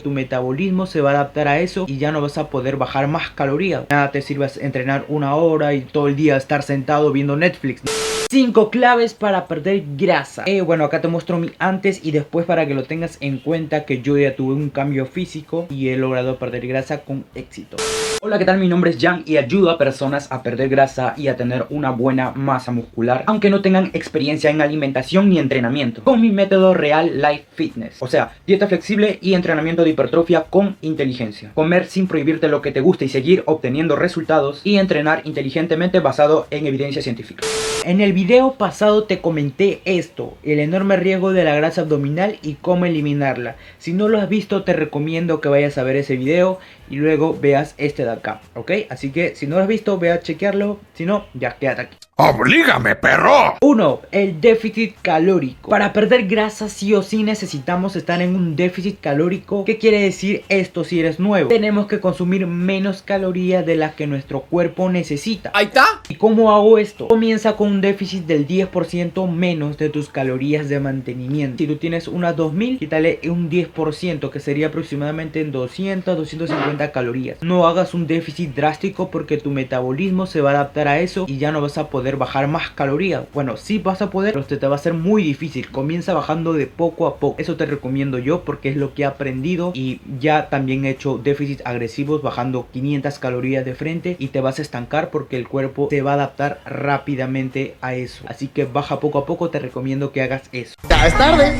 tu metabolismo se va a adaptar a eso y ya no vas a poder bajar más calorías. Nada te sirve entrenar una hora y todo el día estar sentado viendo Netflix. 5 claves para perder grasa. Eh, bueno, acá te muestro mi antes y después para que lo tengas en cuenta que yo ya tuve un cambio físico y he logrado perder grasa con éxito. Hola, ¿qué tal? Mi nombre es Jan y ayudo a personas a perder grasa y a tener una buena masa muscular, aunque no tengan experiencia en alimentación ni entrenamiento, con mi método Real Life Fitness. O sea, dieta flexible y entrenamiento de hipertrofia con inteligencia. Comer sin prohibirte lo que te gusta y seguir obteniendo resultados y entrenar inteligentemente basado en evidencia científica. En el video pasado te comenté esto, el enorme riesgo de la grasa abdominal y cómo eliminarla. Si no lo has visto te recomiendo que vayas a ver ese video y luego veas este de acá, ¿ok? Así que si no lo has visto, ve a chequearlo, si no, ya quédate aquí. ¡Oblígame, perro! 1. El déficit calórico. Para perder grasa sí o sí necesitamos estar en un déficit calórico. ¿Qué quiere decir esto si eres nuevo? Tenemos que consumir menos calorías de las que nuestro cuerpo necesita. ¡Ahí está! ¿Y cómo hago esto? Comienza con un déficit del 10% menos de tus calorías de mantenimiento. Si tú tienes unas 2000, quítale un 10% que sería aproximadamente en 200, 250 calorías. No hagas un déficit drástico porque tu metabolismo se va a adaptar a eso y ya no vas a poder bajar más calorías. Bueno, sí vas a poder, pero te va a ser muy difícil. Comienza bajando de poco a poco. Eso te recomiendo yo porque es lo que he aprendido y ya también he hecho déficits agresivos bajando 500 calorías de frente y te vas a estancar porque el cuerpo te va a adaptar rápidamente a eso. Así que baja poco a poco, te recomiendo que hagas eso. Ya es tarde.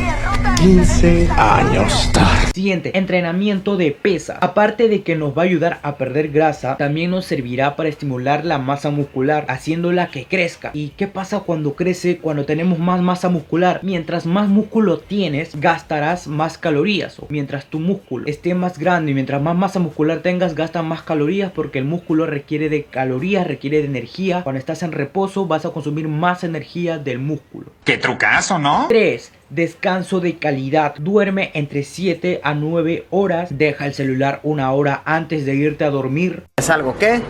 15 años tarde. Siguiente, entrenamiento de pesa. Aparte de que nos va a ayudar a perder grasa, también nos servirá para estimular la masa muscular, haciéndola que crezca. ¿Y qué pasa cuando crece, cuando tenemos más masa muscular? Mientras más músculo tienes, gastarás más calorías. O mientras tu músculo esté más grande y mientras más masa muscular tengas, gastas más calorías porque el músculo requiere de calorías, requiere de energía. Cuando estás en reposo, vas a consumir más energía del músculo. ¡Qué trucazo, ¿no? 3 descanso de calidad. Duerme entre 7 a 9 horas. Deja el celular una hora antes de irte a dormir. ¿Es algo que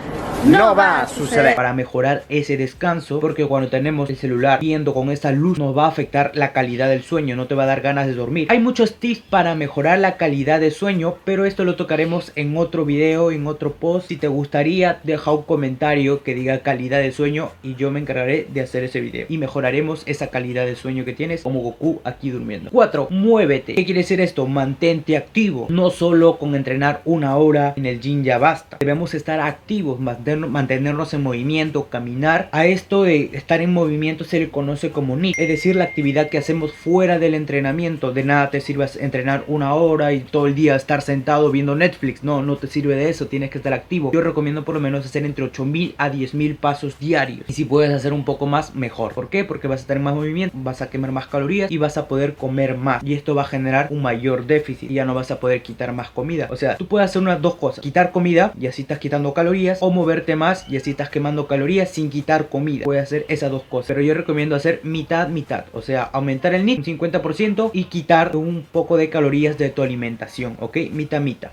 no va a suceder? Para mejorar ese descanso, porque cuando tenemos el celular viendo con esa luz nos va a afectar la calidad del sueño, no te va a dar ganas de dormir. Hay muchos tips para mejorar la calidad de sueño, pero esto lo tocaremos en otro video, en otro post. Si te gustaría, deja un comentario que diga calidad de sueño y yo me encargaré de hacer ese video. Y mejoraremos esa calidad de sueño que tienes como Goku aquí durmiendo. 4. Muévete. ¿Qué quiere decir esto? Mantente activo. No solo con entrenar una hora en el gym ya basta. Debemos estar activos, mantenernos en movimiento, caminar. A esto de estar en movimiento se le conoce como NIT, es decir, la actividad que hacemos fuera del entrenamiento. De nada te sirve entrenar una hora y todo el día estar sentado viendo Netflix. No, no te sirve de eso, tienes que estar activo. Yo recomiendo por lo menos hacer entre 8000 a 10000 pasos diarios. Y si puedes hacer un poco más, mejor. ¿Por qué? Porque vas a en más movimiento, vas a quemar más calorías y vas a poder comer más. Y esto va a generar un mayor déficit y ya no vas a poder quitar más comida. O sea, tú puedes hacer unas dos cosas. Quitar comida y así estás quitando calorías. O moverte más y así estás quemando calorías sin quitar comida. Puedes hacer esas dos cosas. Pero yo recomiendo hacer mitad, mitad. O sea, aumentar el NIT un 50% y quitar un poco de calorías de tu alimentación. ¿Ok? Mitad, mitad.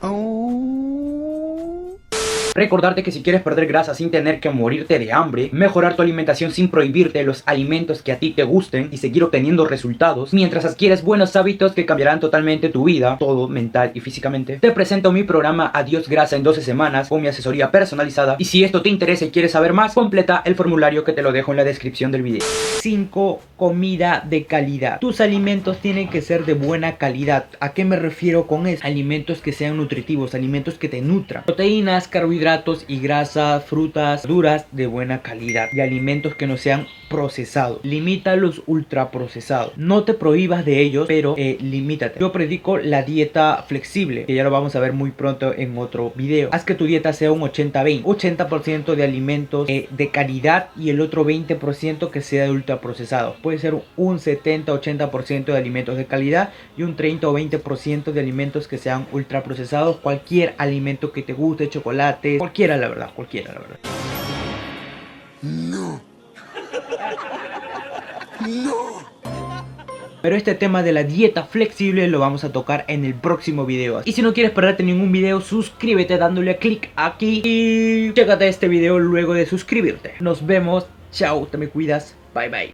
Recordarte que si quieres perder grasa sin tener que morirte de hambre, mejorar tu alimentación sin prohibirte los alimentos que a ti te gusten y seguir obteniendo resultados, mientras adquieres buenos hábitos que cambiarán totalmente tu vida, todo mental y físicamente, te presento mi programa Adiós Grasa en 12 semanas con mi asesoría personalizada y si esto te interesa y quieres saber más, completa el formulario que te lo dejo en la descripción del video. 5. Comida de calidad. Tus alimentos tienen que ser de buena calidad. ¿A qué me refiero con eso? Alimentos que sean nutritivos, alimentos que te nutran. Proteínas, carbohidratos, hidratos y grasas, frutas duras de buena calidad y alimentos que no sean procesados. Limita los ultraprocesados. No te prohíbas de ellos, pero eh, limítate. Yo predico la dieta flexible, que ya lo vamos a ver muy pronto en otro video. Haz que tu dieta sea un 80-20. 80%, de alimentos eh, de calidad y el otro 20% que sea de ultraprocesados. Puede ser un 70-80% de alimentos de calidad y un 30 o 20% de alimentos que sean ultraprocesados. Cualquier alimento que te guste, chocolate, cualquiera la verdad, cualquiera la verdad. No. No. Pero este tema de la dieta flexible lo vamos a tocar en el próximo video. Y si no quieres perderte ningún video, suscríbete dándole clic aquí y chécate este video luego de suscribirte. Nos vemos, chao, te me cuidas, bye bye.